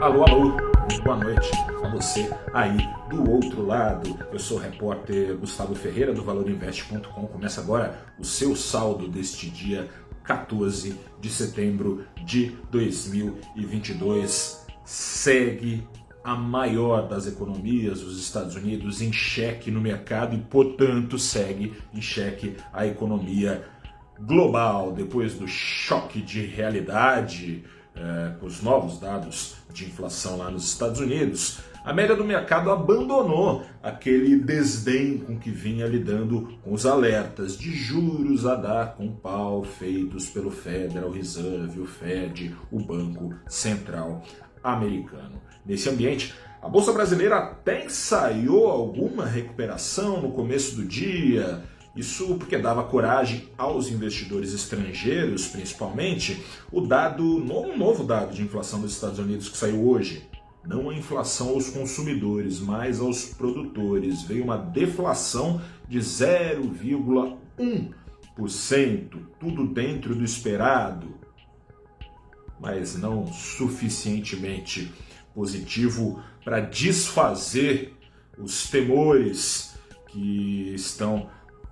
Alô, alô, boa noite a você aí do outro lado. Eu sou o repórter Gustavo Ferreira do ValorInvest.com. Começa agora o seu saldo deste dia 14 de setembro de 2022. Segue a maior das economias, os Estados Unidos, em cheque no mercado e, portanto, segue em cheque a economia global depois do choque de realidade é, com os novos dados de inflação lá nos Estados Unidos, a média do mercado abandonou aquele desdém com que vinha lidando com os alertas de juros a dar com pau feitos pelo Federal Reserve, o Fed, o Banco Central Americano. Nesse ambiente, a Bolsa Brasileira até ensaiou alguma recuperação no começo do dia, isso porque dava coragem aos investidores estrangeiros, principalmente, o dado, um novo dado de inflação dos Estados Unidos que saiu hoje. Não a inflação aos consumidores, mas aos produtores. Veio uma deflação de 0,1%, tudo dentro do esperado, mas não suficientemente positivo para desfazer os temores que estão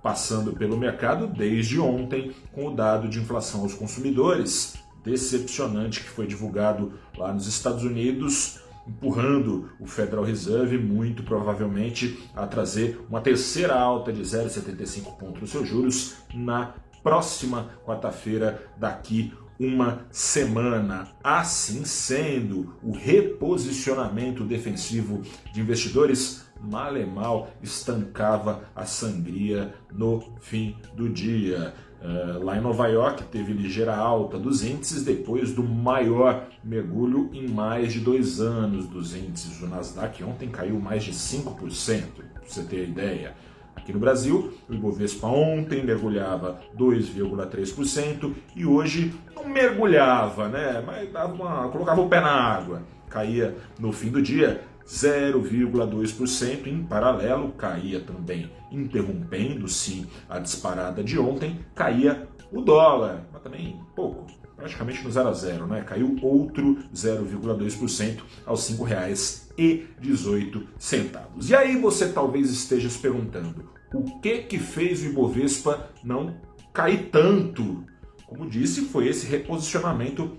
passando pelo mercado desde ontem com o dado de inflação aos consumidores decepcionante que foi divulgado lá nos Estados Unidos, empurrando o Federal Reserve muito provavelmente a trazer uma terceira alta de 0,75 pontos nos seus juros na próxima quarta-feira daqui uma semana. Assim sendo, o reposicionamento defensivo de investidores mal e mal estancava a sangria no fim do dia. Uh, lá em Nova York teve ligeira alta dos índices depois do maior mergulho em mais de dois anos dos índices. O Nasdaq ontem caiu mais de 5%, para você ter ideia. Aqui no Brasil, o Ibovespa ontem mergulhava 2,3% e hoje não mergulhava, né? Mas dava uma, colocava o pé na água. Caía no fim do dia 0,2%. Em paralelo, caía também, interrompendo-se a disparada de ontem, caía o dólar, mas também pouco, praticamente no 0 a 0, né? Caiu outro 0,2% aos R$ 5,18. E aí você talvez esteja se perguntando, o que que fez o Ibovespa não cair tanto? Como disse, foi esse reposicionamento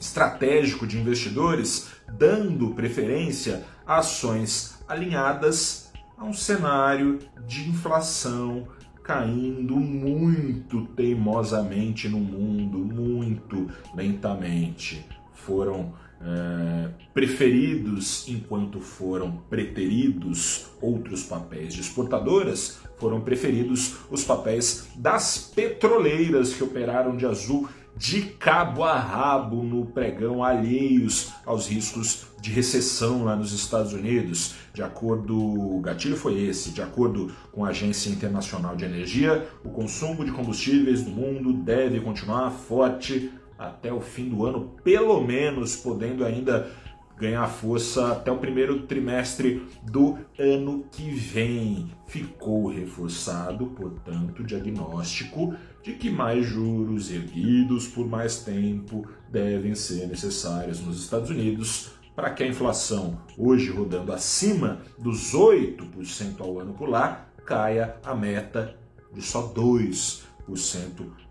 estratégico de investidores, dando preferência ações alinhadas a um cenário de inflação caindo muito teimosamente no mundo, muito lentamente. Foram é, preferidos enquanto foram preteridos outros papéis de exportadoras, foram preferidos os papéis das petroleiras que operaram de azul de cabo a rabo no pregão, alheios aos riscos de recessão lá nos Estados Unidos. De acordo, o gatilho foi esse, de acordo com a Agência Internacional de Energia, o consumo de combustíveis no mundo deve continuar forte até o fim do ano, pelo menos podendo ainda ganhar força até o primeiro trimestre do ano que vem. Ficou reforçado, portanto, o diagnóstico de que mais juros erguidos por mais tempo devem ser necessários nos Estados Unidos para que a inflação, hoje rodando acima dos 8% ao ano por lá, caia a meta de só 2%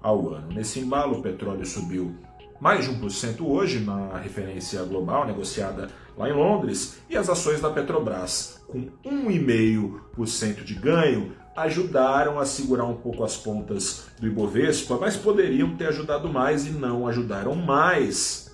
ao ano. Nesse embalo, o petróleo subiu mais de 1% hoje na referência global negociada lá em Londres, e as ações da Petrobras, com 1,5% de ganho, ajudaram a segurar um pouco as pontas do Ibovespa, mas poderiam ter ajudado mais e não ajudaram mais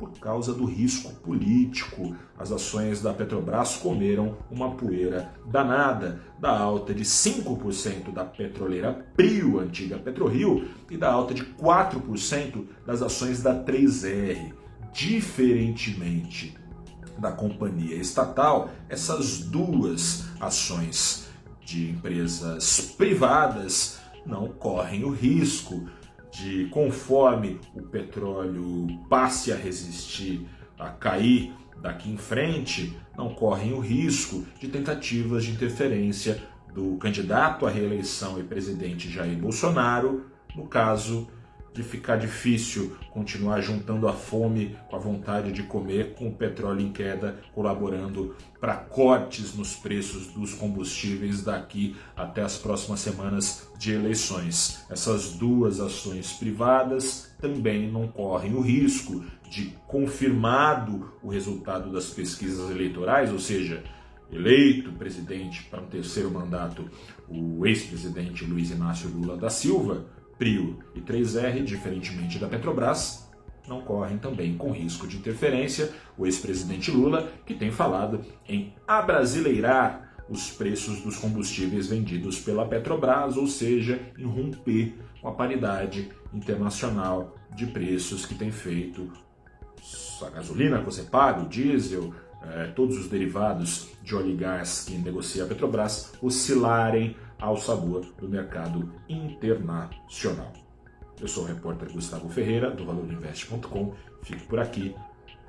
por causa do risco político. As ações da Petrobras comeram uma poeira danada da alta de 5% da petroleira Prio, antiga PetroRio, e da alta de 4% das ações da 3R. Diferentemente da companhia estatal, essas duas ações de empresas privadas não correm o risco de conforme o petróleo passe a resistir, a cair daqui em frente, não correm o risco de tentativas de interferência do candidato à reeleição e presidente Jair Bolsonaro, no caso de ficar difícil continuar juntando a fome com a vontade de comer, com o petróleo em queda, colaborando para cortes nos preços dos combustíveis daqui até as próximas semanas de eleições. Essas duas ações privadas também não correm o risco de, confirmado o resultado das pesquisas eleitorais, ou seja, eleito presidente para um terceiro mandato o ex-presidente Luiz Inácio Lula da Silva, Prio e 3R, diferentemente da Petrobras, não correm também com risco de interferência. O ex-presidente Lula, que tem falado em abrasileirar os preços dos combustíveis vendidos pela Petrobras, ou seja, em romper com a paridade internacional de preços que tem feito a gasolina que você paga, o diesel, eh, todos os derivados de óleo e gás que negocia a Petrobras oscilarem ao sabor do mercado internacional. Eu sou o repórter Gustavo Ferreira, do valorinvest.com. Fico por aqui.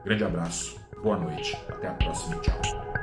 Grande abraço, boa noite, até a próxima tchau.